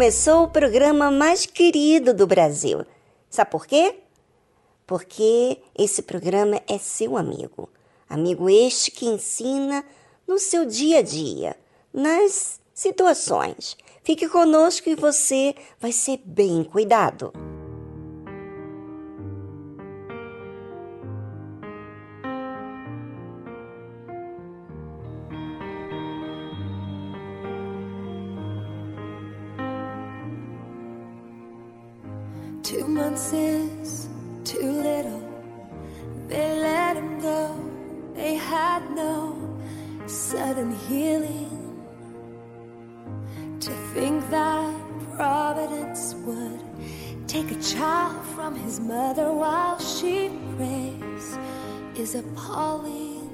Começou o programa mais querido do Brasil. Sabe por quê? Porque esse programa é seu amigo. Amigo este que ensina no seu dia a dia, nas situações. Fique conosco e você vai ser bem cuidado. Take a child from his mother while she prays is appalling.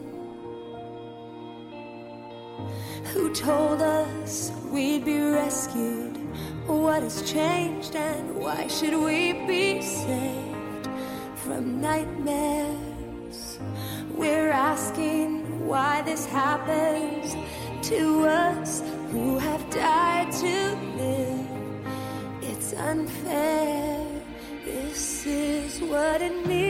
Who told us we'd be rescued? What has changed and why should we be saved from nightmares? We're asking why this happens to us who have died to it's unfair. This is what it means.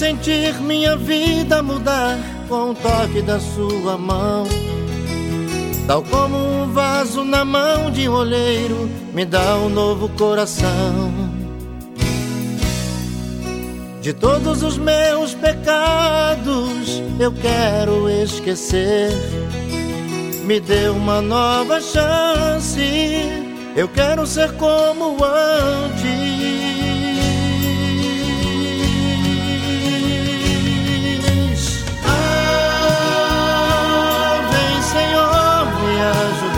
Sentir minha vida mudar com o toque da sua mão. Tal como um vaso na mão de um olheiro, me dá um novo coração. De todos os meus pecados, eu quero esquecer. Me dê uma nova chance, eu quero ser como antes.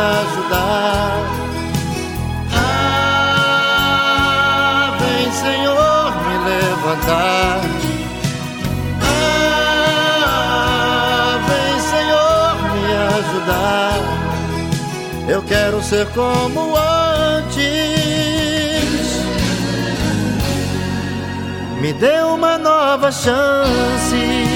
Ajudar. Ah, vem, Senhor, me levantar. Ah, vem, Senhor, me ajudar. Eu quero ser como antes. Me dê uma nova chance.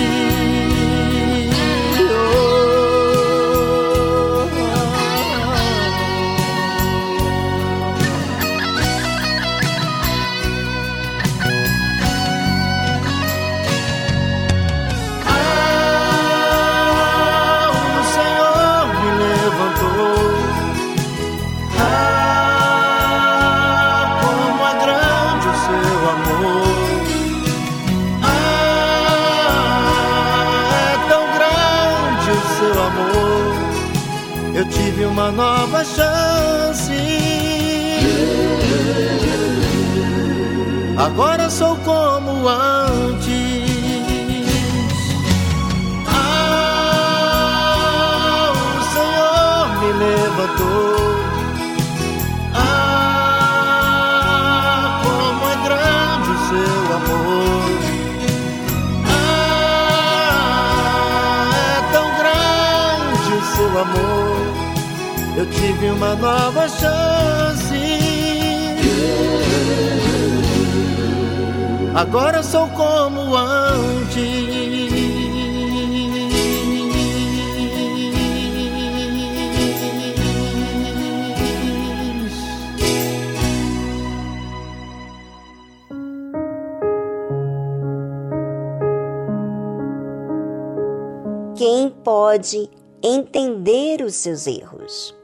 Pode entender os seus erros?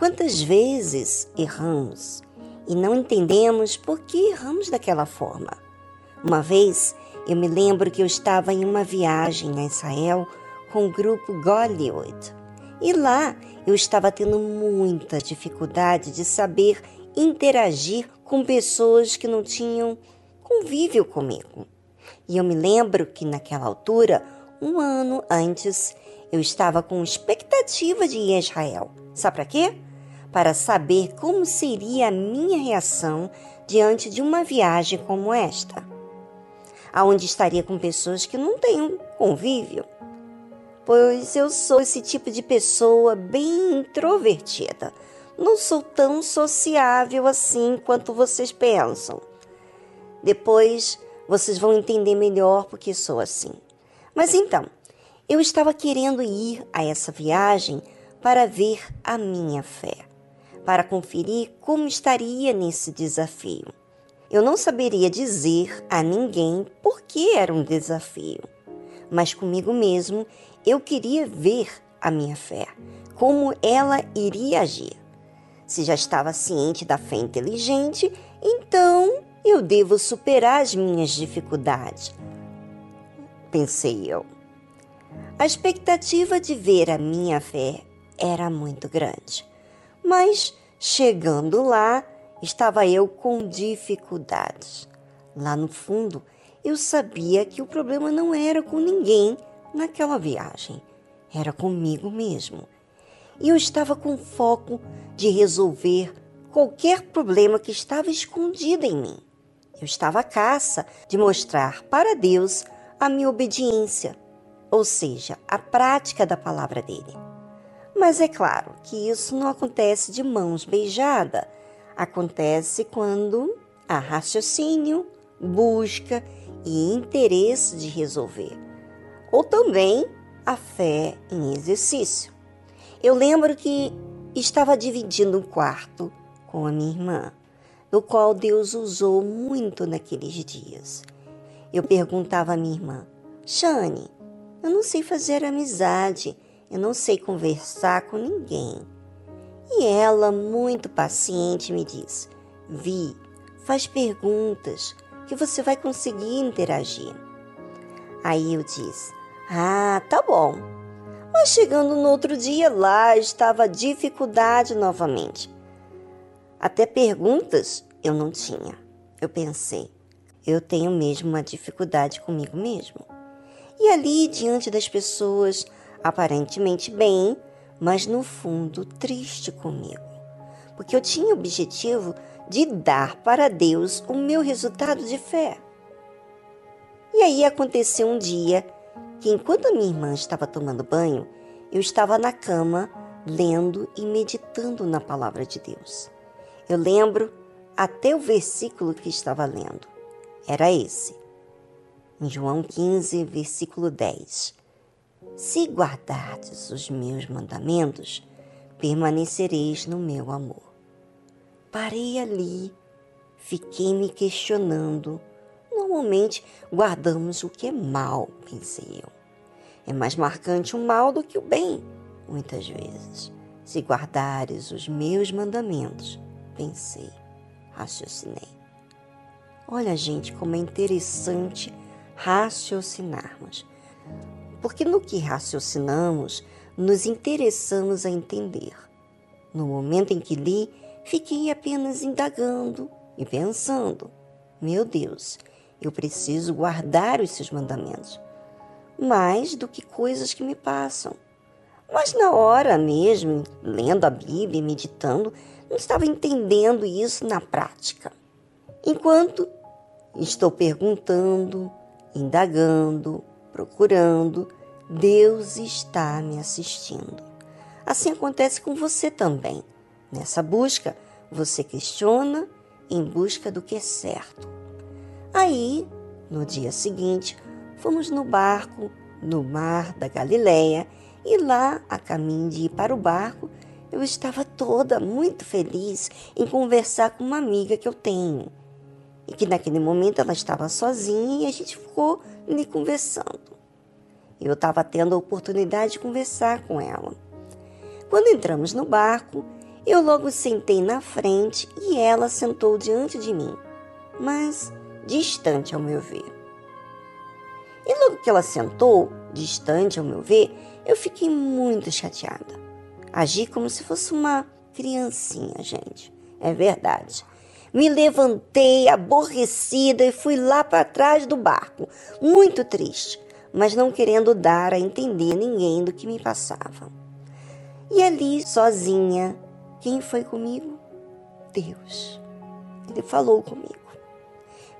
Quantas vezes erramos e não entendemos por que erramos daquela forma? Uma vez eu me lembro que eu estava em uma viagem a Israel com o grupo Gollywood e lá eu estava tendo muita dificuldade de saber interagir com pessoas que não tinham convívio comigo. E eu me lembro que naquela altura um ano antes, eu estava com expectativa de ir a Israel. Sabe para quê? Para saber como seria a minha reação diante de uma viagem como esta, aonde estaria com pessoas que não têm convívio. Pois eu sou esse tipo de pessoa bem introvertida. Não sou tão sociável assim quanto vocês pensam. Depois vocês vão entender melhor porque sou assim. Mas então, eu estava querendo ir a essa viagem para ver a minha fé, para conferir como estaria nesse desafio. Eu não saberia dizer a ninguém por que era um desafio, mas comigo mesmo eu queria ver a minha fé, como ela iria agir. Se já estava ciente da fé inteligente, então eu devo superar as minhas dificuldades, pensei eu. A expectativa de ver a minha fé era muito grande, mas chegando lá, estava eu com dificuldades. Lá no fundo, eu sabia que o problema não era com ninguém naquela viagem, era comigo mesmo. E eu estava com foco de resolver qualquer problema que estava escondido em mim. Eu estava à caça de mostrar para Deus a minha obediência, ou seja, a prática da palavra dele. Mas é claro que isso não acontece de mãos beijadas. Acontece quando há raciocínio, busca e interesse de resolver. Ou também a fé em exercício. Eu lembro que estava dividindo um quarto com a minha irmã, no qual Deus usou muito naqueles dias. Eu perguntava à minha irmã: Shane, eu não sei fazer amizade, eu não sei conversar com ninguém. E ela, muito paciente, me diz: Vi, faz perguntas que você vai conseguir interagir. Aí eu disse: Ah, tá bom. Mas chegando no outro dia, lá estava dificuldade novamente. Até perguntas eu não tinha. Eu pensei: eu tenho mesmo uma dificuldade comigo mesmo. E ali, diante das pessoas, aparentemente bem, mas no fundo triste comigo, porque eu tinha o objetivo de dar para Deus o meu resultado de fé. E aí aconteceu um dia que, enquanto a minha irmã estava tomando banho, eu estava na cama lendo e meditando na palavra de Deus. Eu lembro até o versículo que estava lendo era esse. Em João 15, versículo 10. Se guardardes os meus mandamentos, permanecereis no meu amor. Parei ali, fiquei me questionando. Normalmente guardamos o que é mal, pensei eu. É mais marcante o mal do que o bem, muitas vezes. Se guardares os meus mandamentos, pensei, raciocinei. Olha, gente, como é interessante raciocinarmos. Porque no que raciocinamos, nos interessamos a entender. No momento em que li, fiquei apenas indagando e pensando: meu Deus, eu preciso guardar os seus mandamentos, mais do que coisas que me passam. Mas na hora mesmo, lendo a Bíblia, meditando, não estava entendendo isso na prática. Enquanto estou perguntando, indagando, procurando, Deus está me assistindo. Assim acontece com você também. Nessa busca, você questiona em busca do que é certo. Aí, no dia seguinte, fomos no barco no mar da Galileia e lá, a caminho de ir para o barco, eu estava toda muito feliz em conversar com uma amiga que eu tenho. E que naquele momento ela estava sozinha e a gente ficou ali conversando. Eu estava tendo a oportunidade de conversar com ela. Quando entramos no barco, eu logo sentei na frente e ela sentou diante de mim, mas distante ao meu ver. E logo que ela sentou, distante ao meu ver, eu fiquei muito chateada. Agi como se fosse uma criancinha, gente. É verdade. Me levantei aborrecida e fui lá para trás do barco, muito triste, mas não querendo dar a entender a ninguém do que me passava. E ali, sozinha, quem foi comigo? Deus. Ele falou comigo.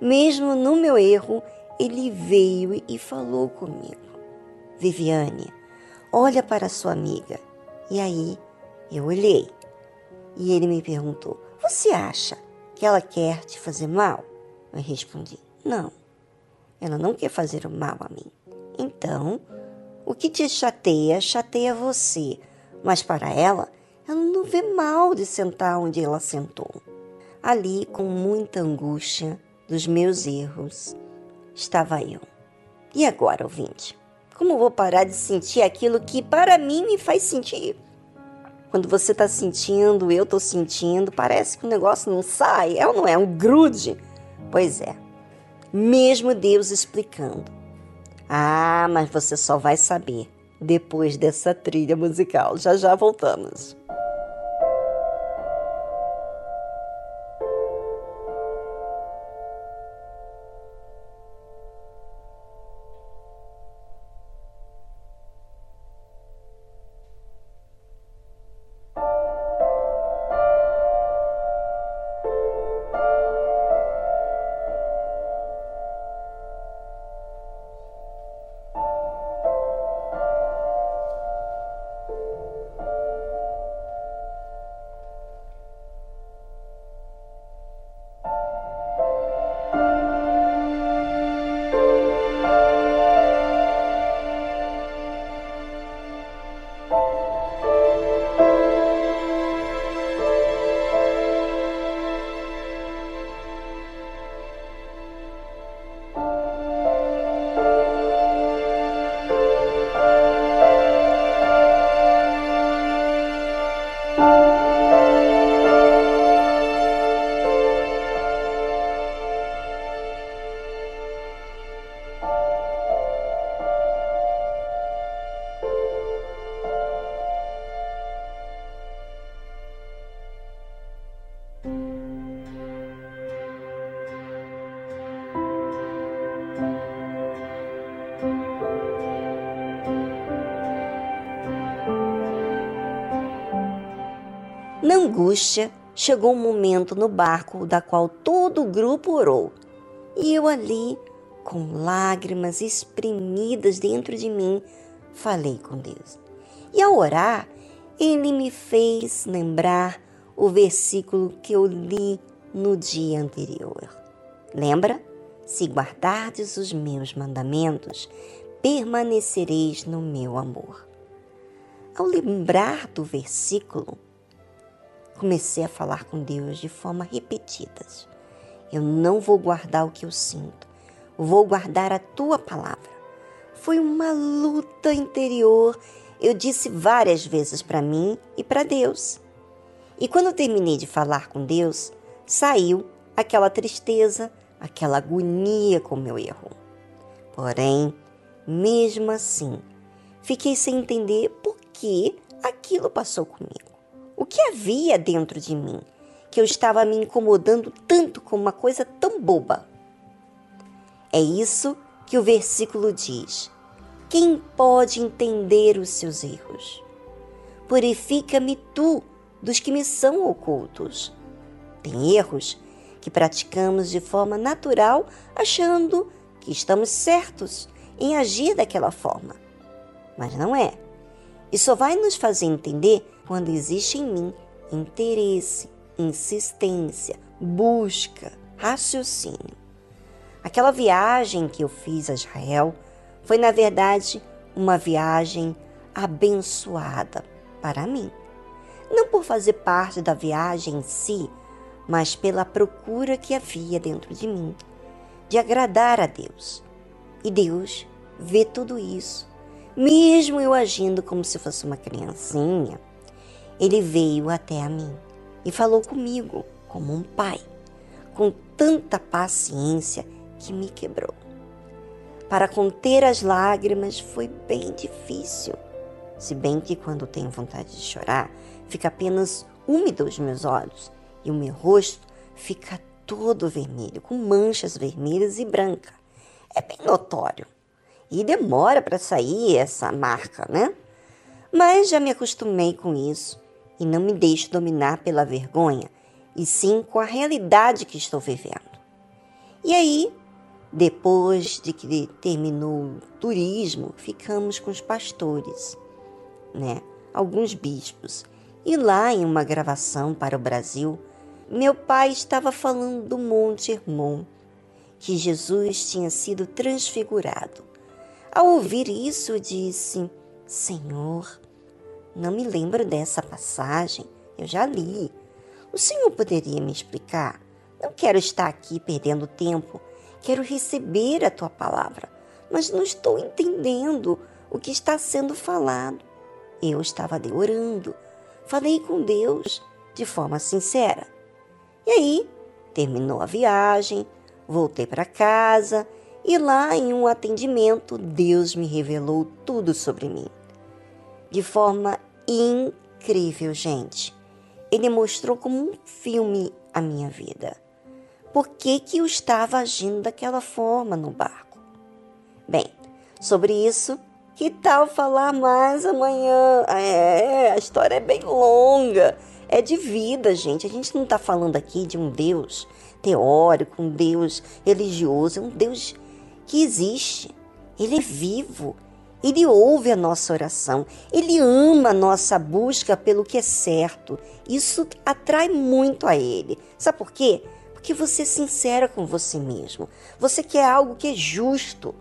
Mesmo no meu erro, ele veio e falou comigo. Viviane, olha para sua amiga. E aí eu olhei e ele me perguntou: Você acha ela quer te fazer mal? Eu respondi: Não, ela não quer fazer o mal a mim. Então, o que te chateia, chateia você, mas para ela, ela não vê mal de sentar onde ela sentou. Ali, com muita angústia dos meus erros, estava eu. E agora, ouvinte? Como vou parar de sentir aquilo que para mim me faz sentir? Quando você está sentindo, eu estou sentindo, parece que o negócio não sai, é ou não é? Um grude. Pois é. Mesmo Deus explicando. Ah, mas você só vai saber depois dessa trilha musical. Já já voltamos. Angústia, chegou um momento no barco da qual todo o grupo orou. E eu ali, com lágrimas exprimidas dentro de mim, falei com Deus. E ao orar, ele me fez lembrar o versículo que eu li no dia anterior. Lembra? Se guardardes os meus mandamentos, permanecereis no meu amor. Ao lembrar do versículo, comecei a falar com Deus de forma repetidas. Eu não vou guardar o que eu sinto, vou guardar a tua palavra. Foi uma luta interior, eu disse várias vezes para mim e para Deus. E quando eu terminei de falar com Deus, saiu aquela tristeza, aquela agonia com meu erro. Porém, mesmo assim, fiquei sem entender por que aquilo passou comigo. O que havia dentro de mim que eu estava me incomodando tanto com uma coisa tão boba? É isso que o versículo diz. Quem pode entender os seus erros? Purifica-me tu dos que me são ocultos. Tem erros que praticamos de forma natural, achando que estamos certos em agir daquela forma. Mas não é. E só vai nos fazer entender quando existe em mim interesse, insistência, busca, raciocínio. Aquela viagem que eu fiz a Israel foi, na verdade, uma viagem abençoada para mim. Não por fazer parte da viagem em si, mas pela procura que havia dentro de mim de agradar a Deus. E Deus vê tudo isso. Mesmo eu agindo como se fosse uma criancinha, ele veio até a mim e falou comigo como um pai, com tanta paciência que me quebrou. Para conter as lágrimas foi bem difícil, se bem que quando tenho vontade de chorar, fica apenas úmido os meus olhos e o meu rosto fica todo vermelho, com manchas vermelhas e brancas. É bem notório. E demora para sair essa marca, né? Mas já me acostumei com isso e não me deixo dominar pela vergonha, e sim com a realidade que estou vivendo. E aí, depois de que terminou o turismo, ficamos com os pastores, né? Alguns bispos. E lá em uma gravação para o Brasil, meu pai estava falando do Monte Hermon, que Jesus tinha sido transfigurado. Ao ouvir isso, disse: Senhor, não me lembro dessa passagem, eu já li. O senhor poderia me explicar? Não quero estar aqui perdendo tempo, quero receber a tua palavra, mas não estou entendendo o que está sendo falado. Eu estava orando, falei com Deus de forma sincera. E aí, terminou a viagem, voltei para casa e lá em um atendimento Deus me revelou tudo sobre mim. De forma incrível, gente. Ele mostrou como um filme a minha vida. Por que, que eu estava agindo daquela forma no barco? Bem, sobre isso, que tal falar mais amanhã? É, a história é bem longa é de vida, gente. A gente não está falando aqui de um Deus teórico, um Deus religioso, é um Deus que existe. Ele é vivo. Ele ouve a nossa oração. Ele ama a nossa busca pelo que é certo. Isso atrai muito a ele. Sabe por quê? Porque você é sincera com você mesmo. Você quer algo que é justo.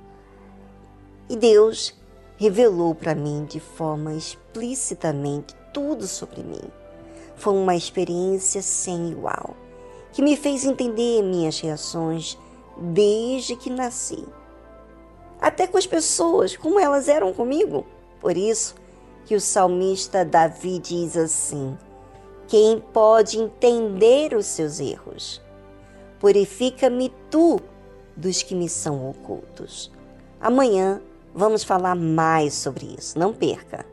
E Deus revelou para mim de forma explicitamente tudo sobre mim. Foi uma experiência sem igual, que me fez entender minhas reações desde que nasci. Até com as pessoas, como elas eram comigo. Por isso que o salmista Davi diz assim: Quem pode entender os seus erros? Purifica-me tu dos que me são ocultos. Amanhã vamos falar mais sobre isso. Não perca!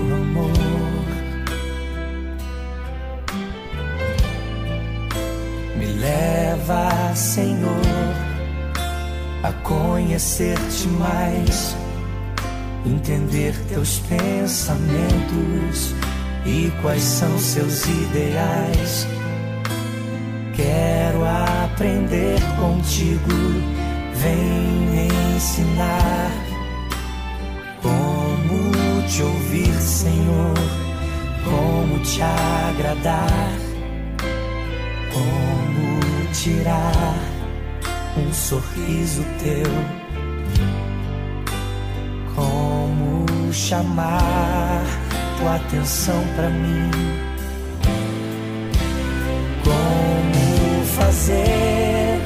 conhecer-te mais, entender teus pensamentos e quais são seus ideais. Quero aprender contigo, vem ensinar como te ouvir, Senhor, como te agradar, como tirar um sorriso teu. Como chamar tua atenção para mim? Como fazer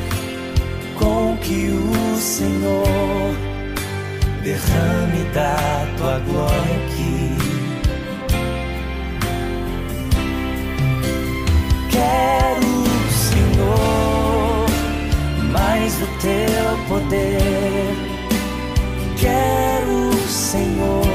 com que o Senhor derrame da tua glória aqui. Quero, Senhor, mais do teu poder. Quero, Senhor,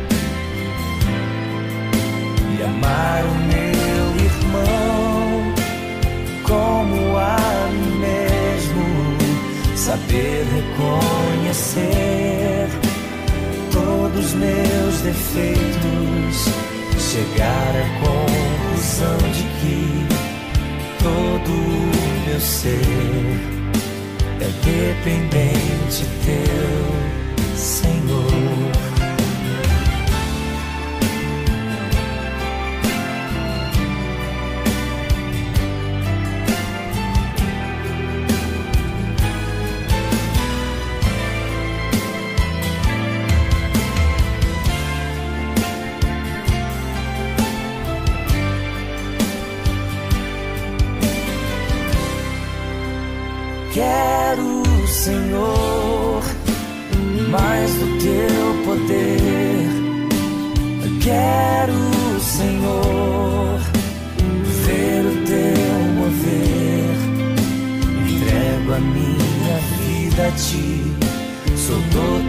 amar o meu irmão como a mim mesmo, saber reconhecer todos os meus defeitos, chegar à conclusão de que todo o meu ser é dependente teu, Senhor.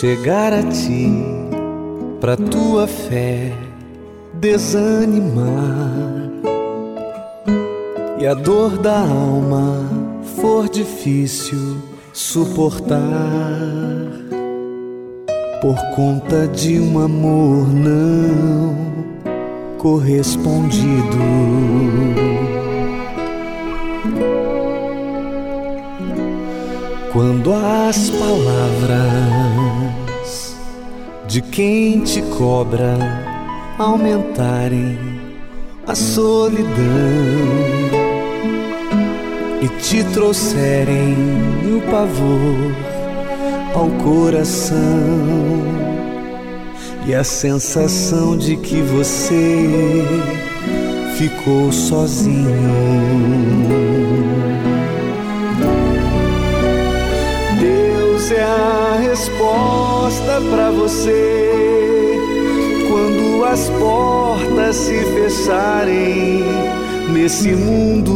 Chegar a ti, pra tua fé desanimar e a dor da alma for difícil suportar por conta de um amor não correspondido. Quando as palavras de quem te cobra aumentarem a solidão e te trouxerem o pavor ao coração e a sensação de que você ficou sozinho. Deus é a resposta para você quando as portas se fecharem nesse mundo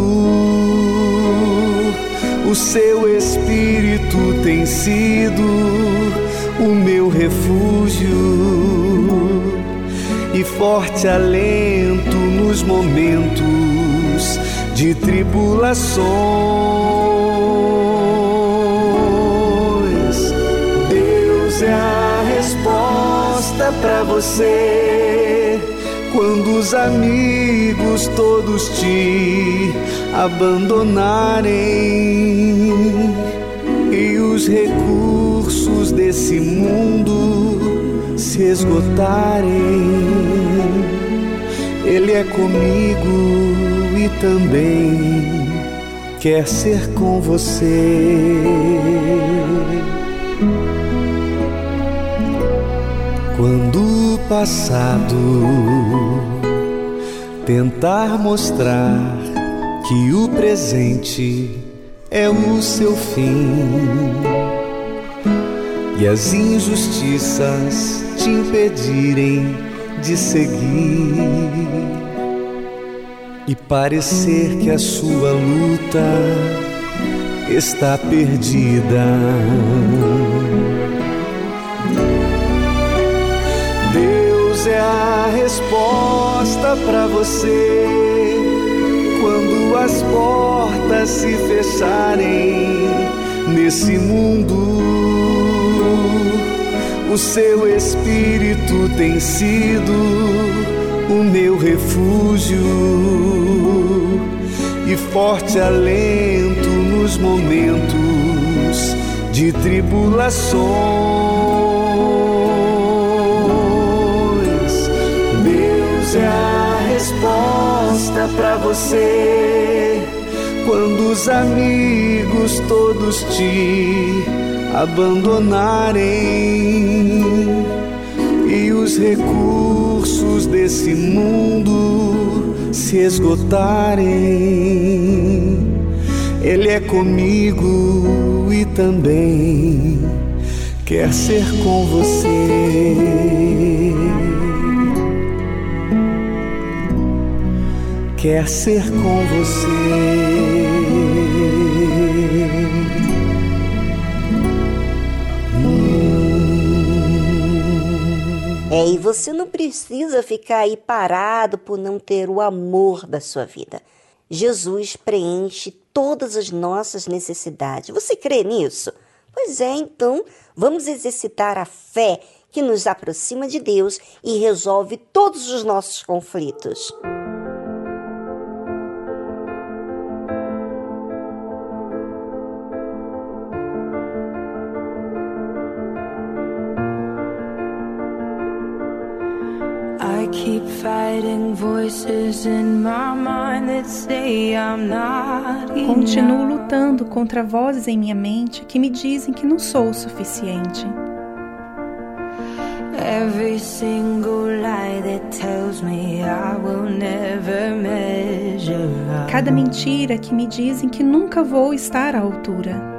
o seu espírito tem sido o meu refúgio e forte alento nos momentos de tribulações. É a resposta para você quando os amigos todos te abandonarem e os recursos desse mundo se esgotarem. Ele é comigo e também quer ser com você. Passado. Tentar mostrar que o presente é o seu fim. E as injustiças te impedirem de seguir. E parecer que a sua luta está perdida. É a resposta para você quando as portas se fecharem nesse mundo. O seu espírito tem sido o meu refúgio e forte alento nos momentos de tribulações. É a resposta para você quando os amigos todos te abandonarem e os recursos desse mundo se esgotarem. Ele é comigo e também quer ser com você. Quer ser com você. É, e você não precisa ficar aí parado por não ter o amor da sua vida. Jesus preenche todas as nossas necessidades. Você crê nisso? Pois é, então vamos exercitar a fé que nos aproxima de Deus e resolve todos os nossos conflitos. Continuo lutando contra vozes em minha mente que me dizem que não sou o suficiente. Cada mentira que me dizem que nunca vou estar à altura.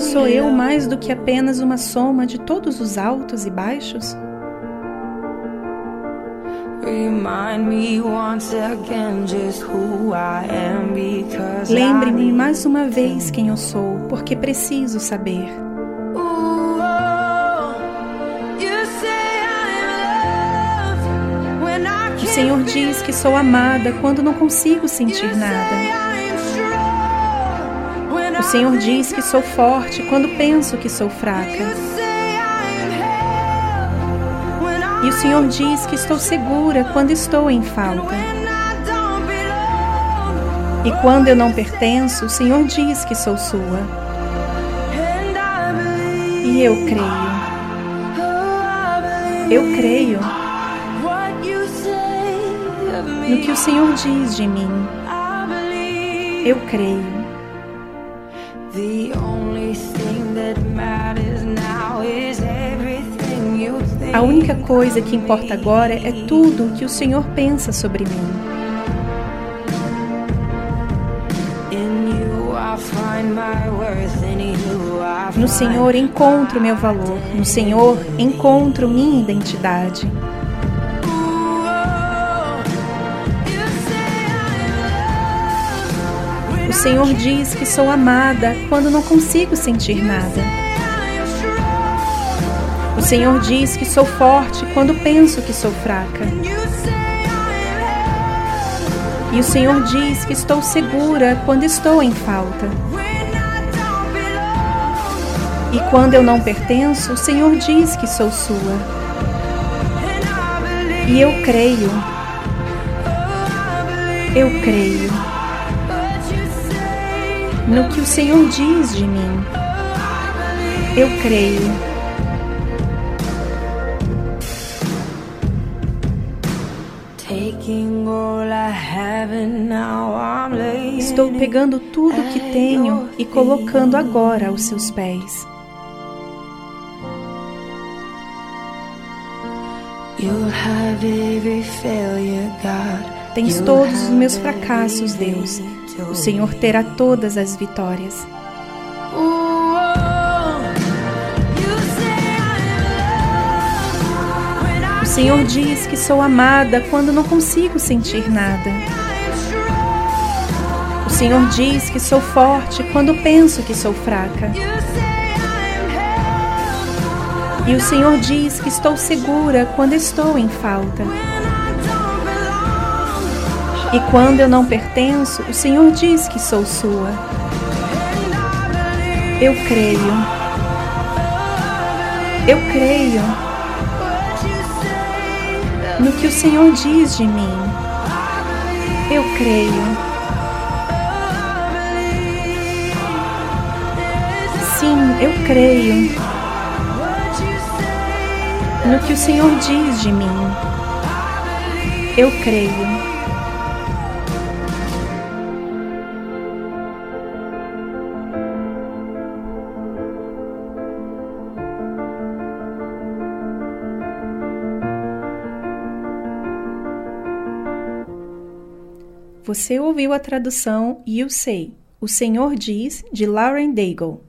Sou eu mais do que apenas uma soma de todos os altos e baixos? Lembre-me mais uma vez quem eu sou, porque preciso saber. Senhor diz que sou amada quando não consigo sentir nada. O Senhor diz que sou forte quando penso que sou fraca. E o Senhor diz que estou segura quando estou em falta. E quando eu não pertenço, o Senhor diz que sou sua. E eu creio. Eu creio no que o Senhor diz de mim. Eu creio. A única coisa que importa agora é tudo o que o Senhor pensa sobre mim. No Senhor encontro meu valor, no Senhor encontro minha identidade. Senhor diz que sou amada quando não consigo sentir nada. Senhor diz que sou forte quando penso que sou fraca. E o Senhor diz que estou segura quando estou em falta. E quando eu não pertenço, o Senhor diz que sou sua. E eu creio. Eu creio no que o Senhor diz de mim. Eu creio. Estou pegando tudo que tenho e colocando agora aos seus pés. Tens todos os meus fracassos, Deus. O Senhor terá todas as vitórias. O Senhor diz que sou amada quando não consigo sentir nada. Senhor diz que sou forte quando penso que sou fraca. E o Senhor diz que estou segura quando estou em falta. E quando eu não pertenço, o Senhor diz que sou sua. Eu creio. Eu creio no que o Senhor diz de mim. Eu creio. Sim, eu creio no que o Senhor diz de mim. Eu creio. Você ouviu a tradução You Say, O Senhor Diz, de Lauren Daigle.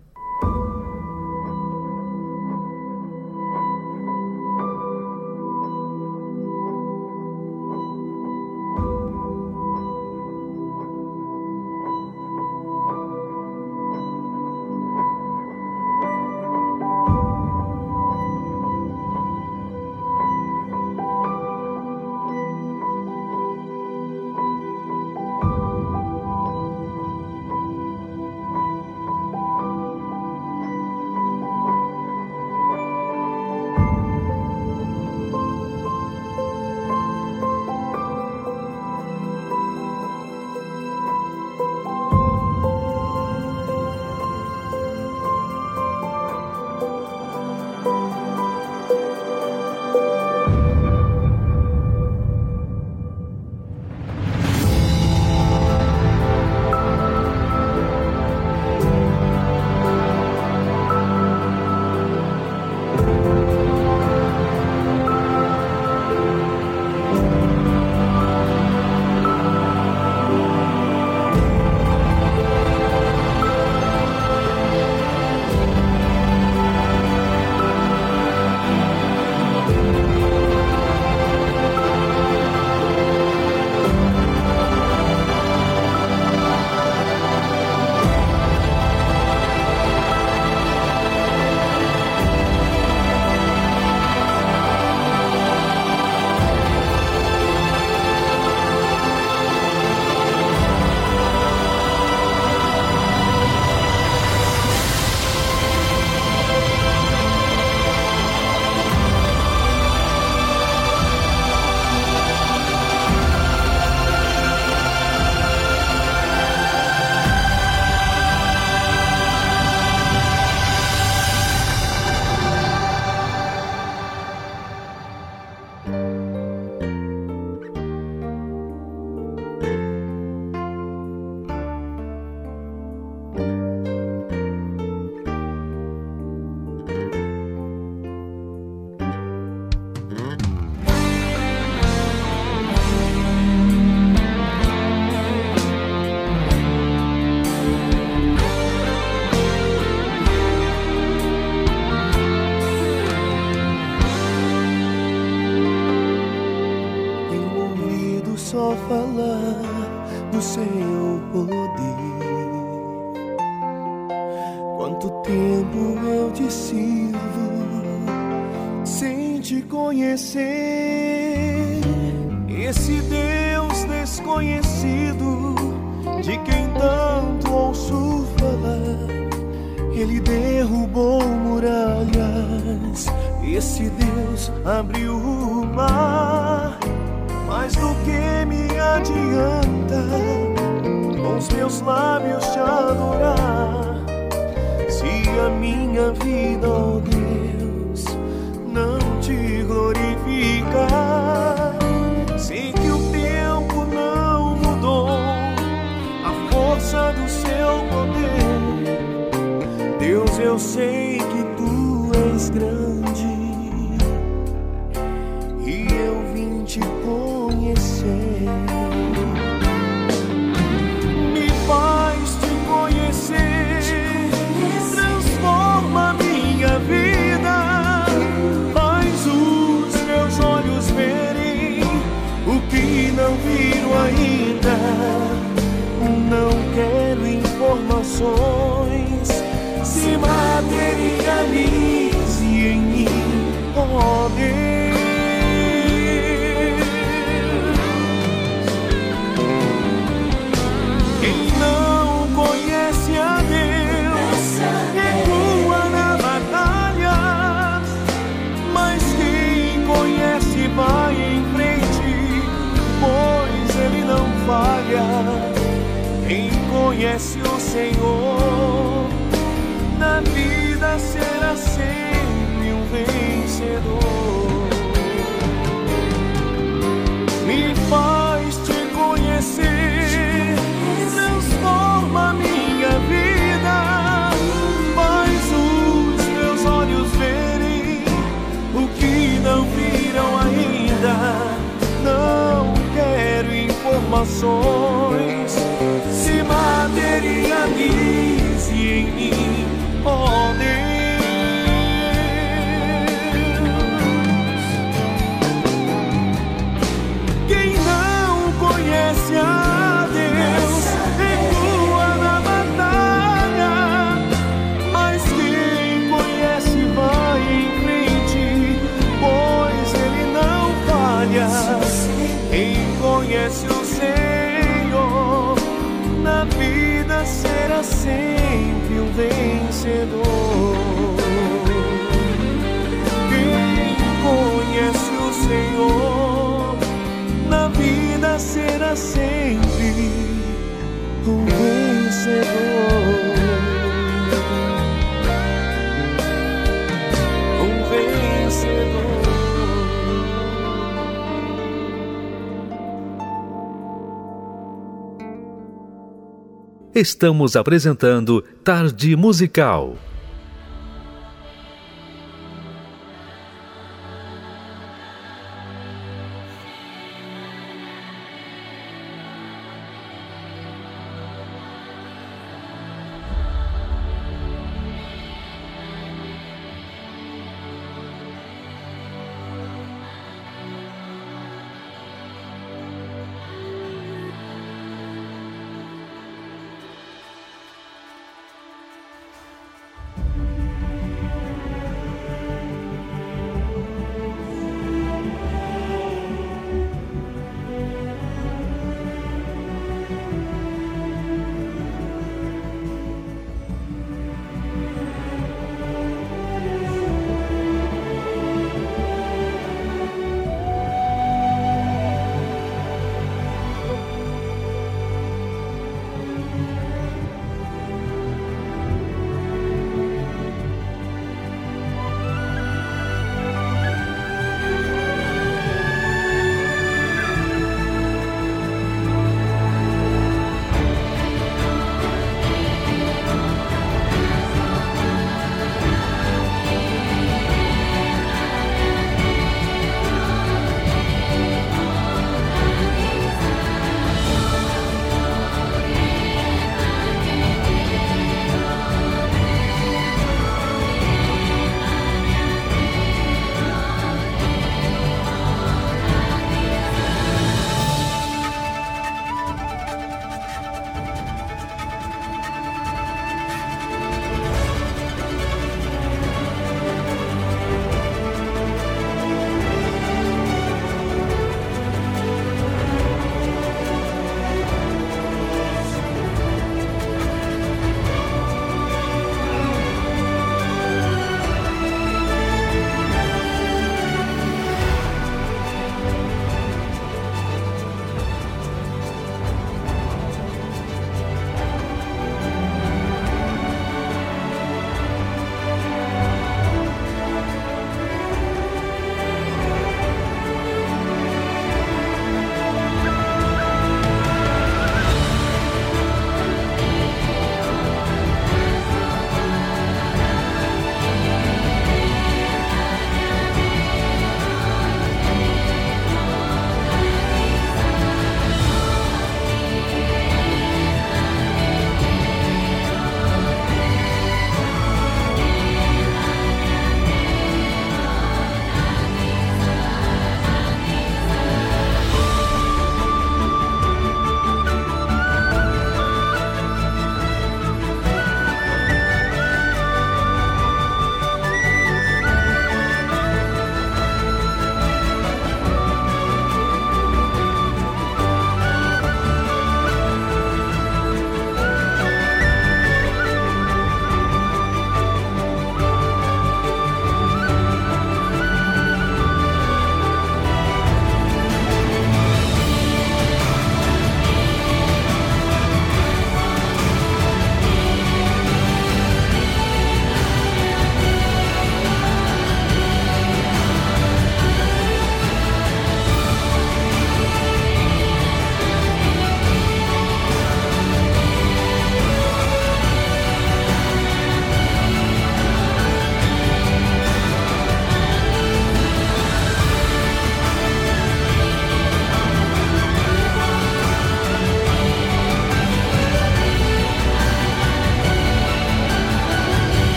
corazón. sempre um vencedor. Um vencedor. Estamos apresentando Tarde Musical.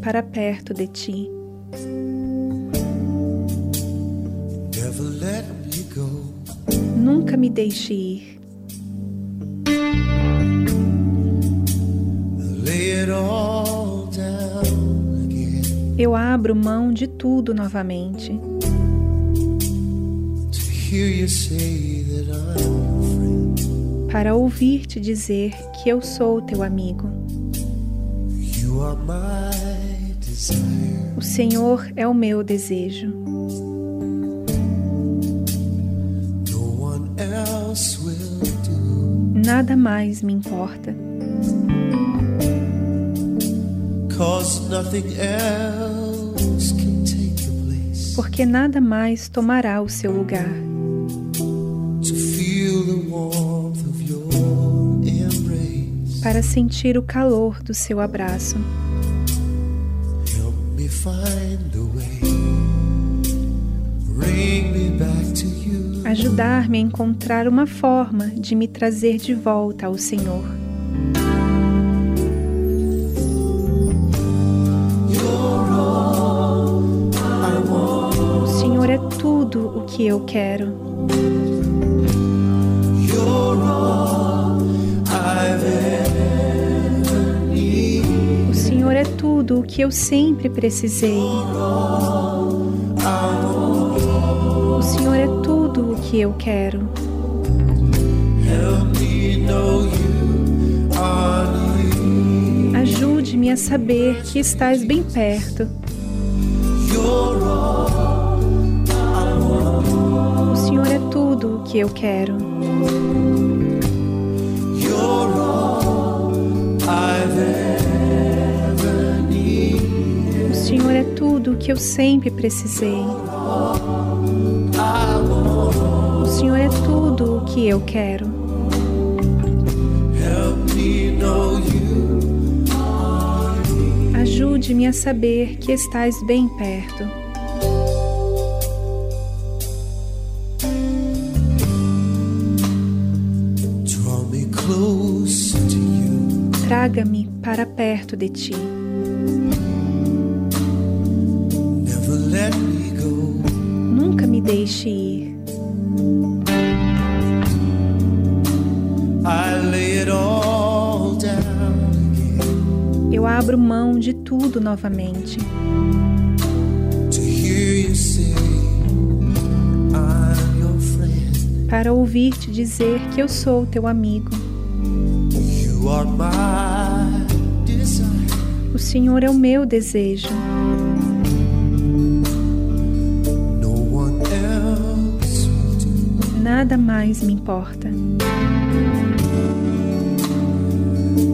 Para perto de ti. Nunca me deixe ir. Eu abro mão de tudo novamente. Para ouvir-te dizer que eu sou teu amigo. You are my. O Senhor é o meu desejo. Nada mais me importa, porque nada mais tomará o seu lugar. Para sentir o calor do seu abraço. Ajudar-me a encontrar uma forma de me trazer de volta ao Senhor. O Senhor é tudo o que eu quero. O Senhor é tudo o que eu sempre precisei. Que eu quero. Ajude-me a saber que estás bem perto. O Senhor é tudo o que eu quero. O Senhor é tudo o que eu sempre precisei. Senhor é tudo o que eu quero. Ajude-me a saber que estás bem perto. Traga-me para perto de ti. Tudo novamente. Para ouvir-te dizer que eu sou teu amigo. O Senhor é o meu desejo. Nada mais me importa.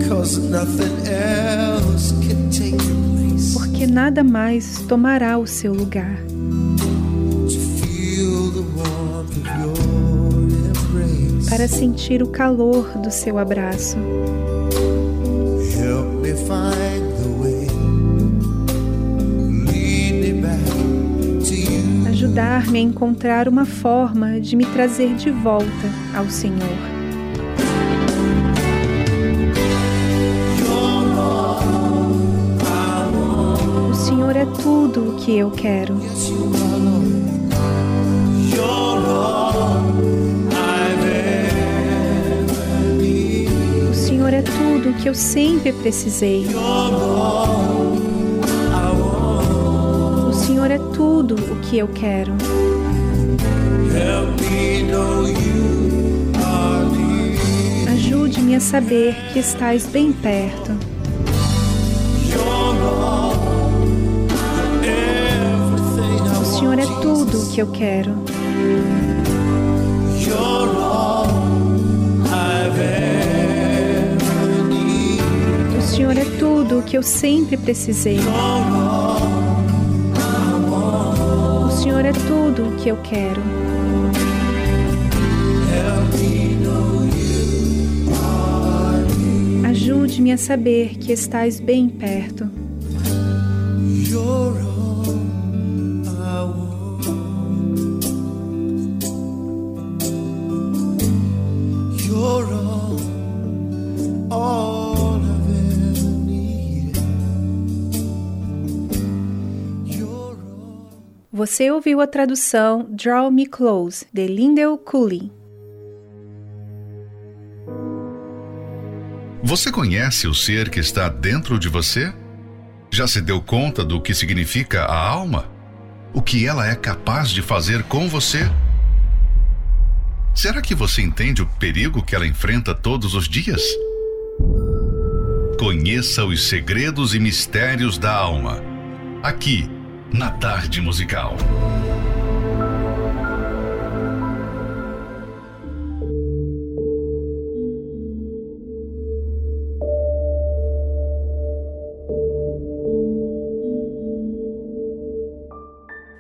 Cause nothing else Porque nada mais tomará o seu lugar. Para sentir o calor do seu abraço. Ajudar-me a encontrar uma forma de me trazer de volta ao Senhor. Que eu quero. O Senhor é tudo o que eu sempre precisei. O Senhor é tudo o que eu quero. Ajude-me a saber que estás bem perto. Que eu quero. O Senhor é tudo o que eu sempre precisei. O Senhor é tudo o que eu quero. Ajude-me a saber que estás bem perto. Você ouviu a tradução Draw Me Close, de Lindell Cooley. Você conhece o ser que está dentro de você? Já se deu conta do que significa a alma? O que ela é capaz de fazer com você? Será que você entende o perigo que ela enfrenta todos os dias? Conheça os segredos e mistérios da alma. Aqui, na Tarde Musical.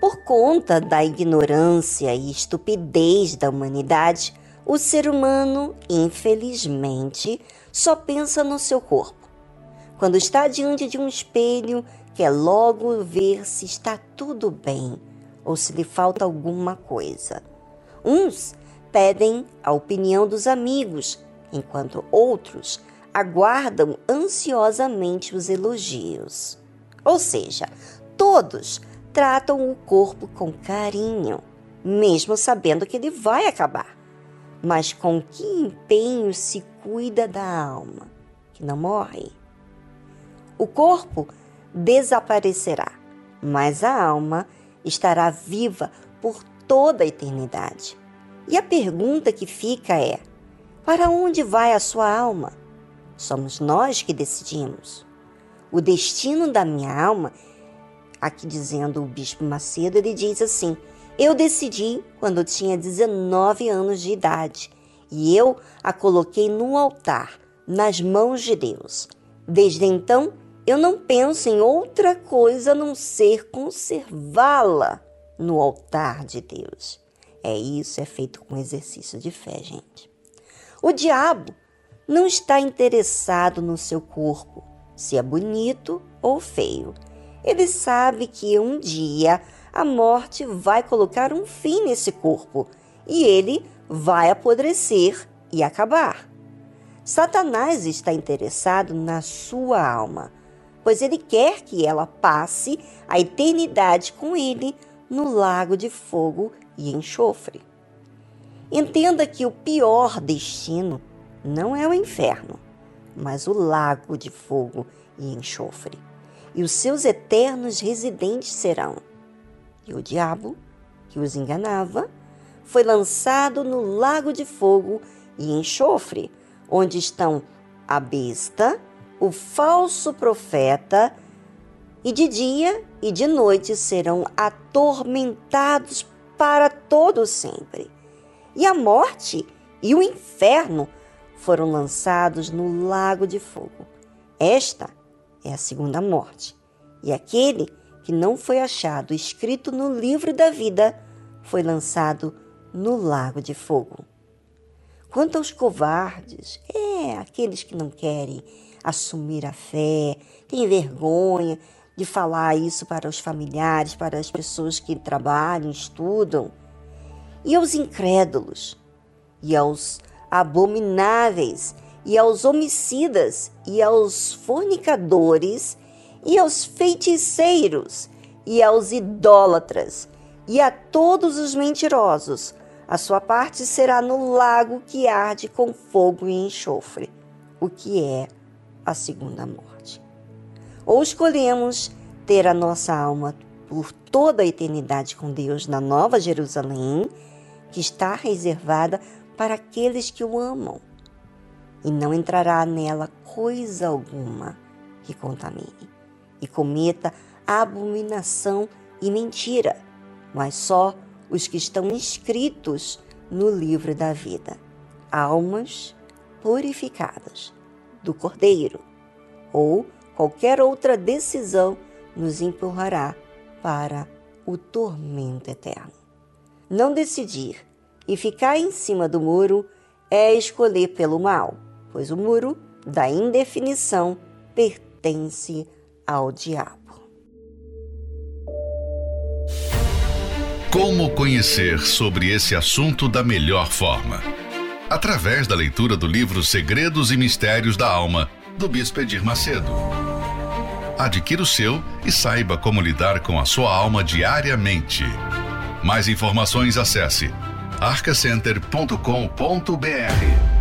Por conta da ignorância e estupidez da humanidade, o ser humano, infelizmente, só pensa no seu corpo. Quando está diante de um espelho, quer logo ver se está tudo bem ou se lhe falta alguma coisa. Uns pedem a opinião dos amigos, enquanto outros aguardam ansiosamente os elogios. Ou seja, todos tratam o corpo com carinho, mesmo sabendo que ele vai acabar. Mas com que empenho se cuida da alma, que não morre? O corpo desaparecerá, mas a alma estará viva por toda a eternidade. E a pergunta que fica é: para onde vai a sua alma? Somos nós que decidimos. O destino da minha alma aqui dizendo o Bispo Macedo, ele diz assim: Eu decidi quando eu tinha 19 anos de idade e eu a coloquei no altar, nas mãos de Deus. Desde então, eu não penso em outra coisa a não ser conservá-la no altar de Deus. É isso, é feito com exercício de fé, gente. O diabo não está interessado no seu corpo, se é bonito ou feio. Ele sabe que um dia a morte vai colocar um fim nesse corpo e ele vai apodrecer e acabar. Satanás está interessado na sua alma, pois ele quer que ela passe a eternidade com ele no lago de fogo e enxofre. Entenda que o pior destino não é o inferno, mas o lago de fogo e enxofre e os seus eternos residentes serão. E o diabo, que os enganava, foi lançado no lago de fogo e enxofre, onde estão a besta, o falso profeta, e de dia e de noite serão atormentados para todo sempre. E a morte e o inferno foram lançados no lago de fogo. Esta é a segunda morte. E aquele que não foi achado escrito no livro da vida foi lançado no lago de fogo. Quanto aos covardes, é aqueles que não querem assumir a fé, têm vergonha de falar isso para os familiares, para as pessoas que trabalham, estudam, e aos incrédulos, e aos abomináveis, e aos homicidas, e aos fornicadores, e aos feiticeiros, e aos idólatras, e a todos os mentirosos. A sua parte será no lago que arde com fogo e enxofre, o que é a segunda morte. Ou escolhemos ter a nossa alma por toda a eternidade com Deus na Nova Jerusalém, que está reservada para aqueles que o amam e não entrará nela coisa alguma que contamine e cometa abominação e mentira, mas só os que estão inscritos no livro da vida, almas purificadas do Cordeiro, ou qualquer outra decisão nos empurrará para o tormento eterno. Não decidir e ficar em cima do muro é escolher pelo mal pois o muro da indefinição pertence ao diabo. Como conhecer sobre esse assunto da melhor forma? Através da leitura do livro Segredos e Mistérios da Alma, do Bispo Edir Macedo. Adquira o seu e saiba como lidar com a sua alma diariamente. Mais informações acesse arcacenter.com.br.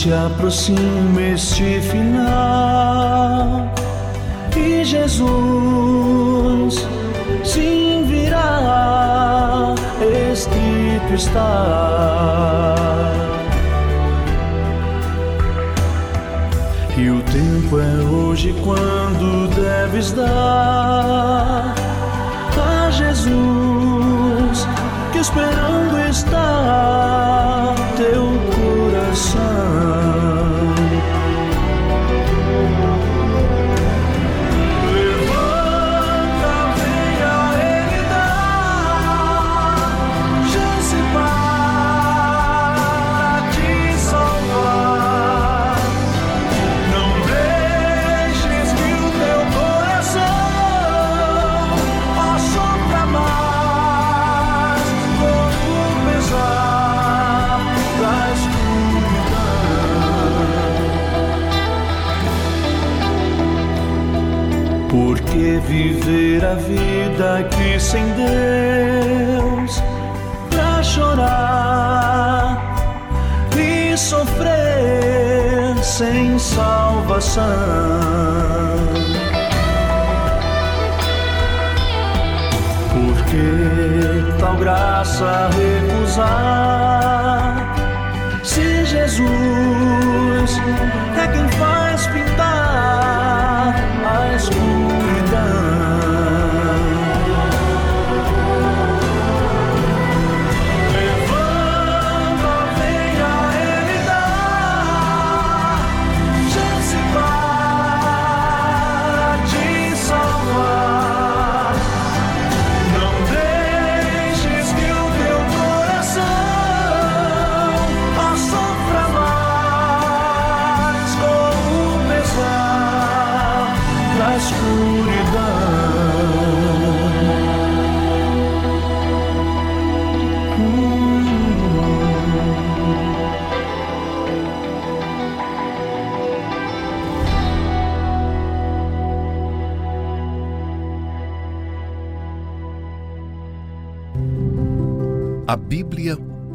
se aproxima este final e Jesus sim virá, escrito está. E o tempo é hoje quando deves dar salvação. Porque tal graça recusar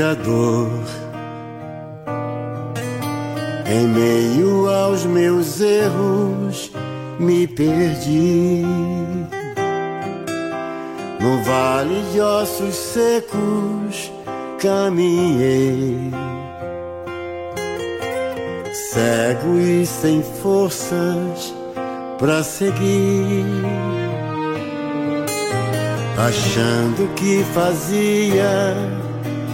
Pecador. Em meio aos meus erros, me perdi. No vale de ossos secos, caminhei. Cego e sem forças para seguir achando que fazia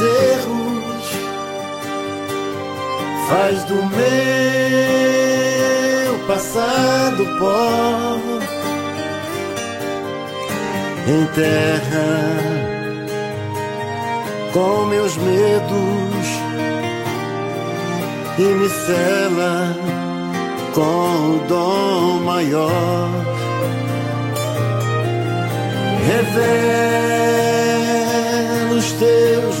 erros, faz do meu passado pó, enterra com meus medos e me cela com o dom maior. Revela os teus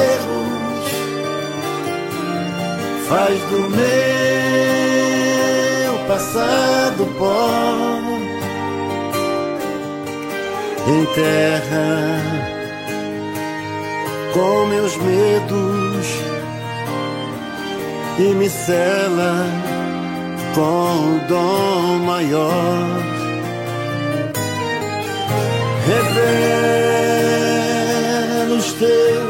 erros, faz do meu passado pó, enterra com meus medos. E me cela com o dom maior. Revela os teus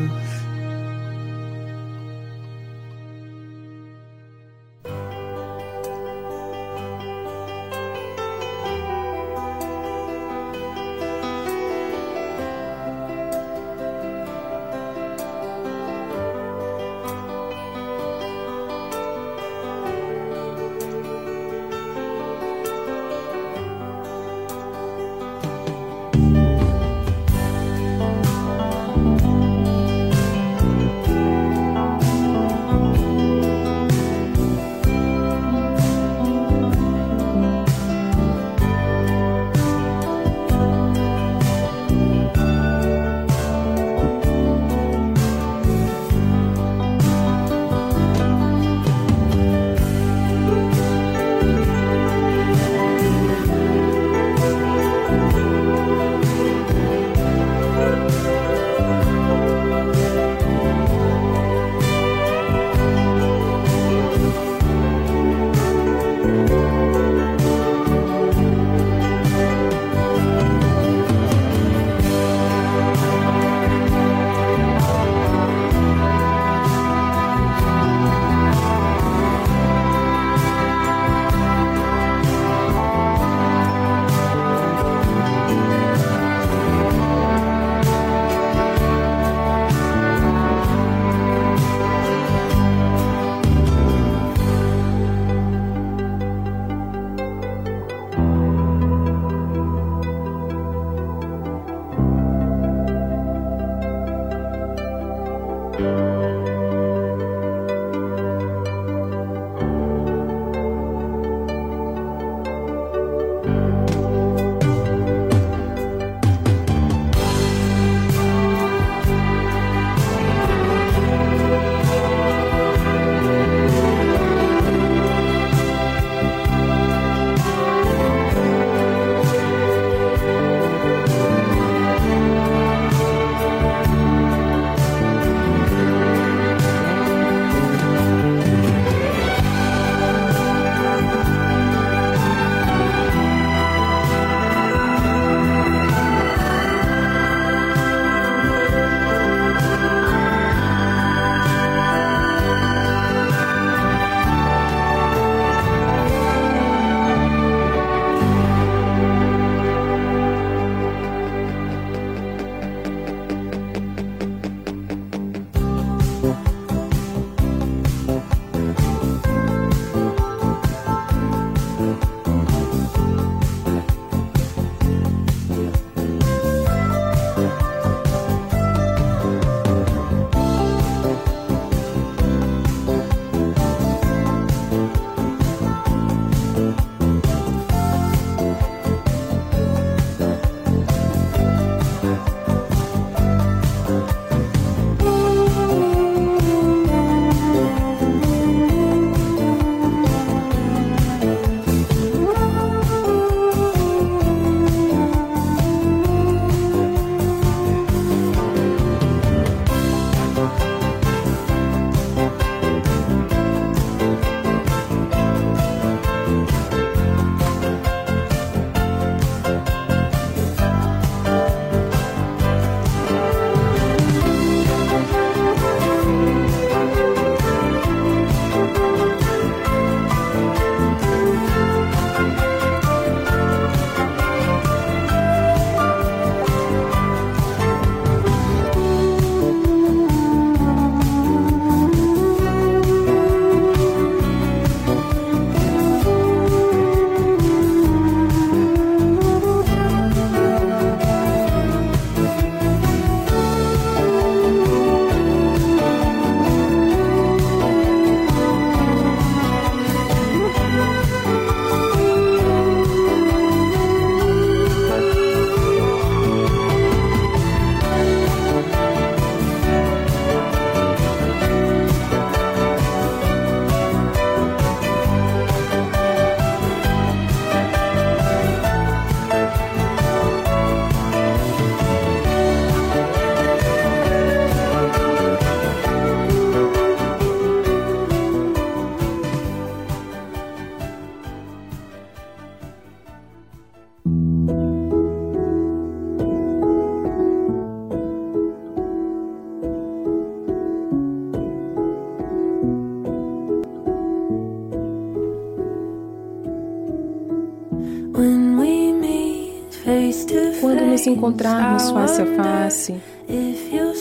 Encontrarmos face a face,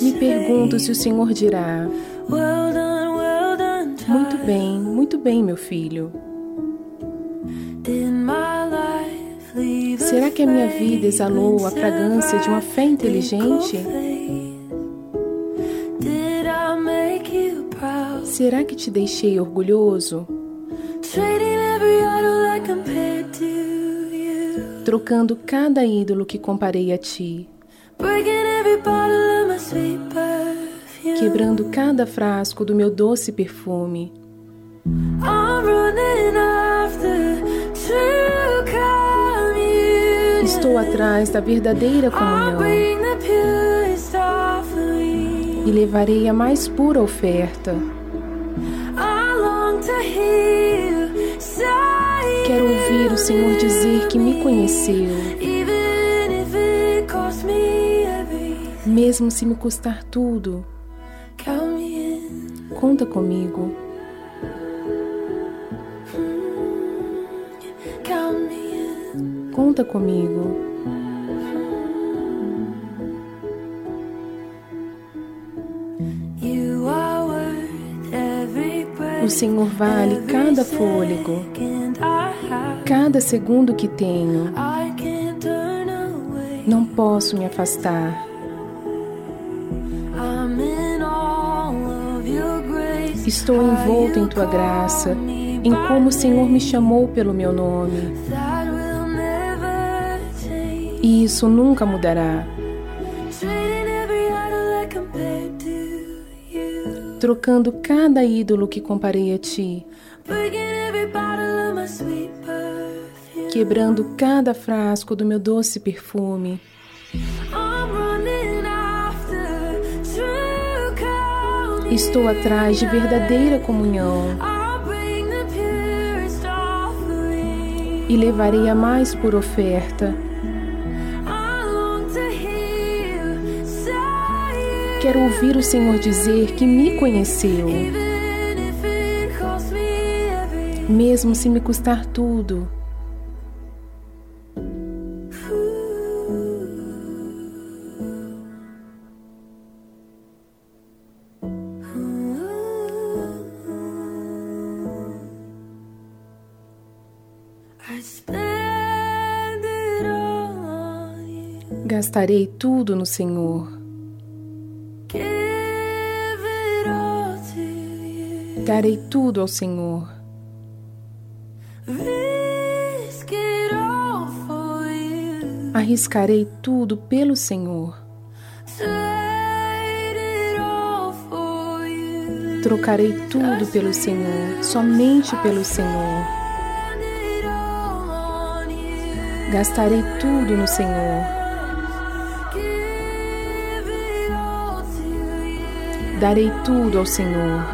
me pergunto se o Senhor dirá: Muito bem, muito bem, meu filho. Será que a minha vida exalou a fragrância de uma fé inteligente? Será que te deixei orgulhoso? Trocando cada ídolo que comparei a ti. Quebrando cada frasco do meu doce perfume. Estou atrás da verdadeira comunhão e levarei a mais pura oferta. Quero ouvir o Senhor dizer que me conheceu, mesmo se me custar tudo. Conta comigo. Conta comigo. O Senhor vale cada fôlego, cada segundo que tenho. Não posso me afastar. Estou envolto em tua graça, em como o Senhor me chamou pelo meu nome. E isso nunca mudará. Trocando cada ídolo que comparei a ti. Quebrando cada frasco do meu doce perfume. Estou atrás de verdadeira comunhão. E levarei a mais por oferta. Quero ouvir o Senhor dizer que me conheceu, mesmo se me custar tudo. Gastarei tudo no Senhor. Darei tudo ao Senhor. Arriscarei tudo pelo Senhor. Trocarei tudo pelo Senhor, somente pelo Senhor. Gastarei tudo no Senhor. Darei tudo ao Senhor.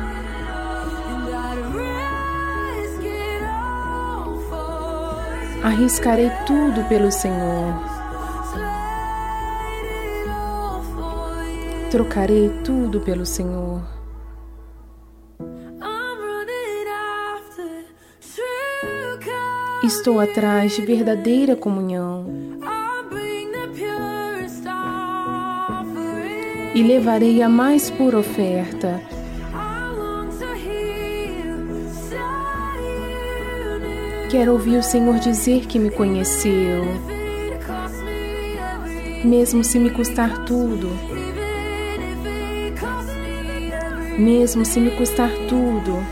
Arriscarei tudo pelo Senhor. Trocarei tudo pelo Senhor. Estou atrás de verdadeira comunhão. E levarei a mais pura oferta. Quero ouvir o Senhor dizer que me conheceu, mesmo se me custar tudo. Mesmo se me custar tudo.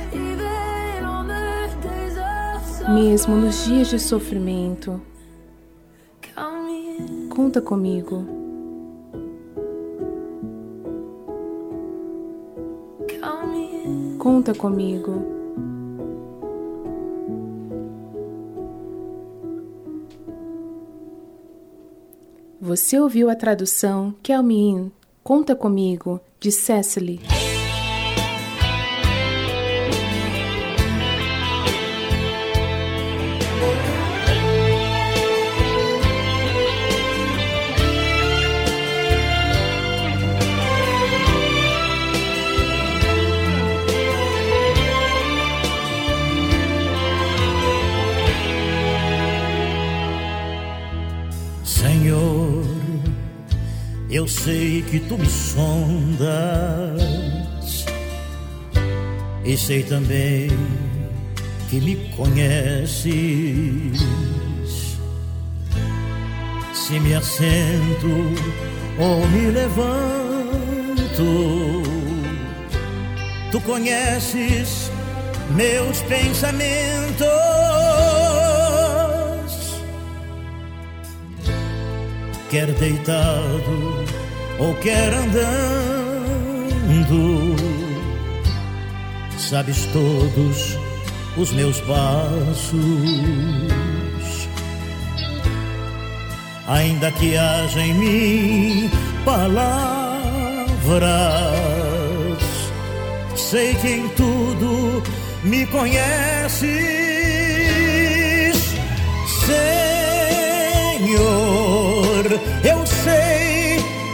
Mesmo nos dias de sofrimento. Conta comigo. Conta comigo. Você ouviu a tradução Kelmin, Conta Comigo, de Cecily. Que tu me sondas e sei também que me conheces. Se me assento ou me levanto, tu conheces meus pensamentos. Quer deitado ou quer andando, sabes todos os meus passos. Ainda que haja em mim palavras, sei que em tudo me conheces, Senhor. Eu sei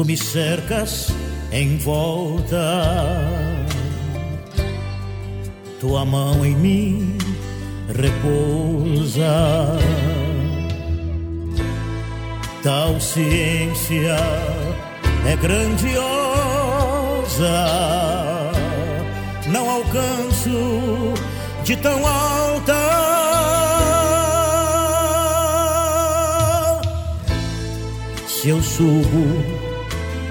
Tu me cercas em volta, tua mão em mim repousa. Tal ciência é grandiosa, não alcanço de tão alta. Se eu subo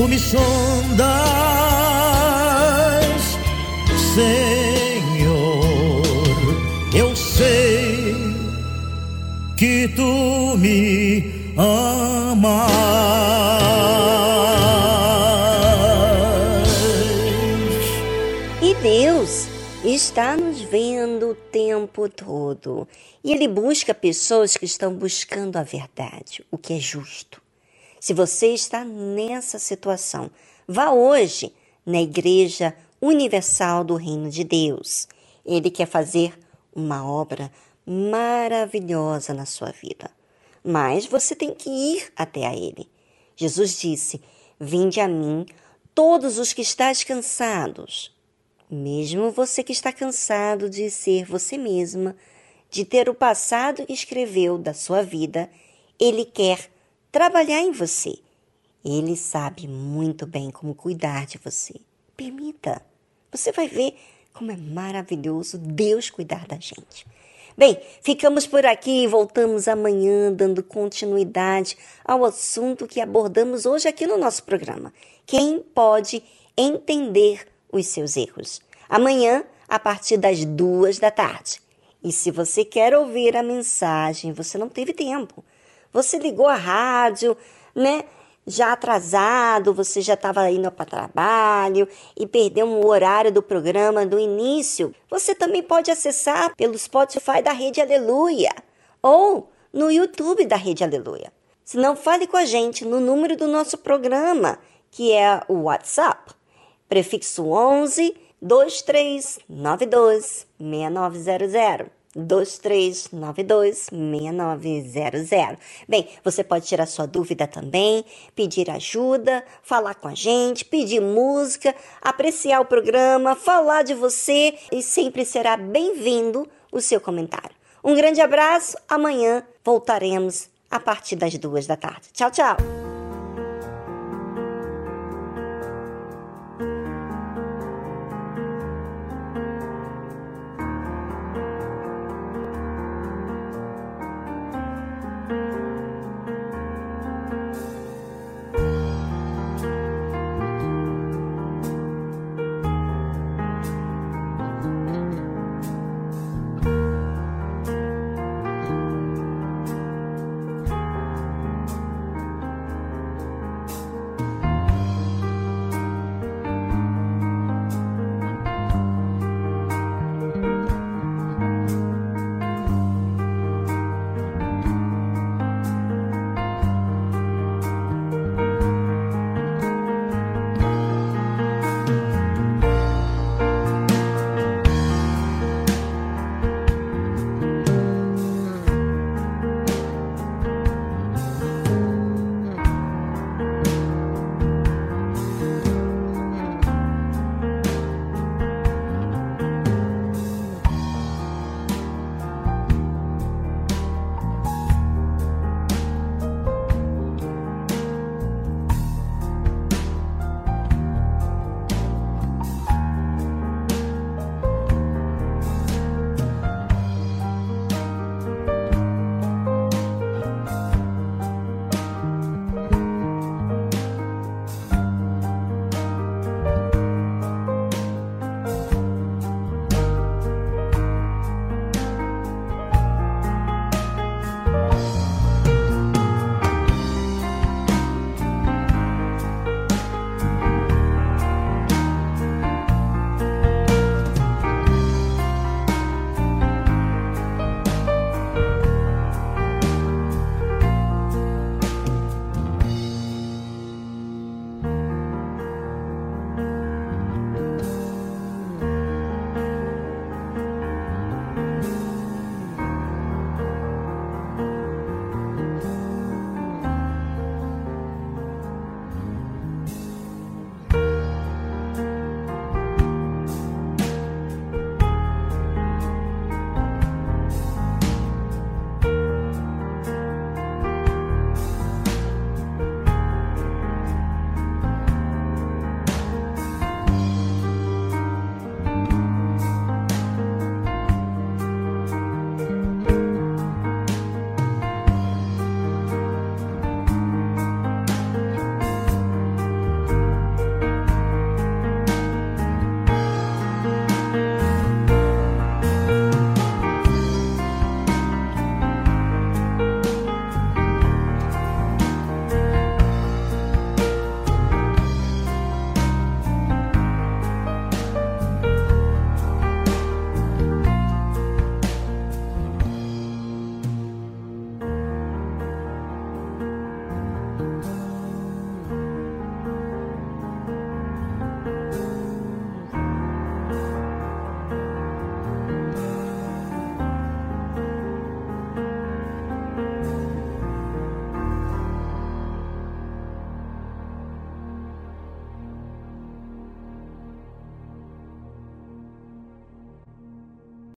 tu me sondas, Senhor. Eu sei que tu me amas. E Deus está nos vendo o tempo todo. E Ele busca pessoas que estão buscando a verdade, o que é justo. Se você está nessa situação, vá hoje na Igreja Universal do Reino de Deus. Ele quer fazer uma obra maravilhosa na sua vida. Mas você tem que ir até a Ele. Jesus disse: Vinde a mim, todos os que estáis cansados. Mesmo você que está cansado de ser você mesma, de ter o passado que escreveu da sua vida, Ele quer trabalhar em você. Ele sabe muito bem como cuidar de você. Permita. Você vai ver como é maravilhoso Deus cuidar da gente. Bem, ficamos por aqui e voltamos amanhã dando continuidade ao assunto que abordamos hoje aqui no nosso programa. Quem pode entender os seus erros? Amanhã, a partir das duas da tarde. E se você quer ouvir a mensagem, você não teve tempo. Você ligou a rádio, né? Já atrasado, você já estava indo para trabalho e perdeu um horário do programa do início. Você também pode acessar pelo Spotify da Rede Aleluia ou no YouTube da Rede Aleluia. Se não, fale com a gente no número do nosso programa, que é o WhatsApp, prefixo 11 2392 6900. 2392-6900. Bem, você pode tirar sua dúvida também, pedir ajuda, falar com a gente, pedir música, apreciar o programa, falar de você e sempre será bem-vindo o seu comentário. Um grande abraço, amanhã voltaremos a partir das duas da tarde. Tchau, tchau!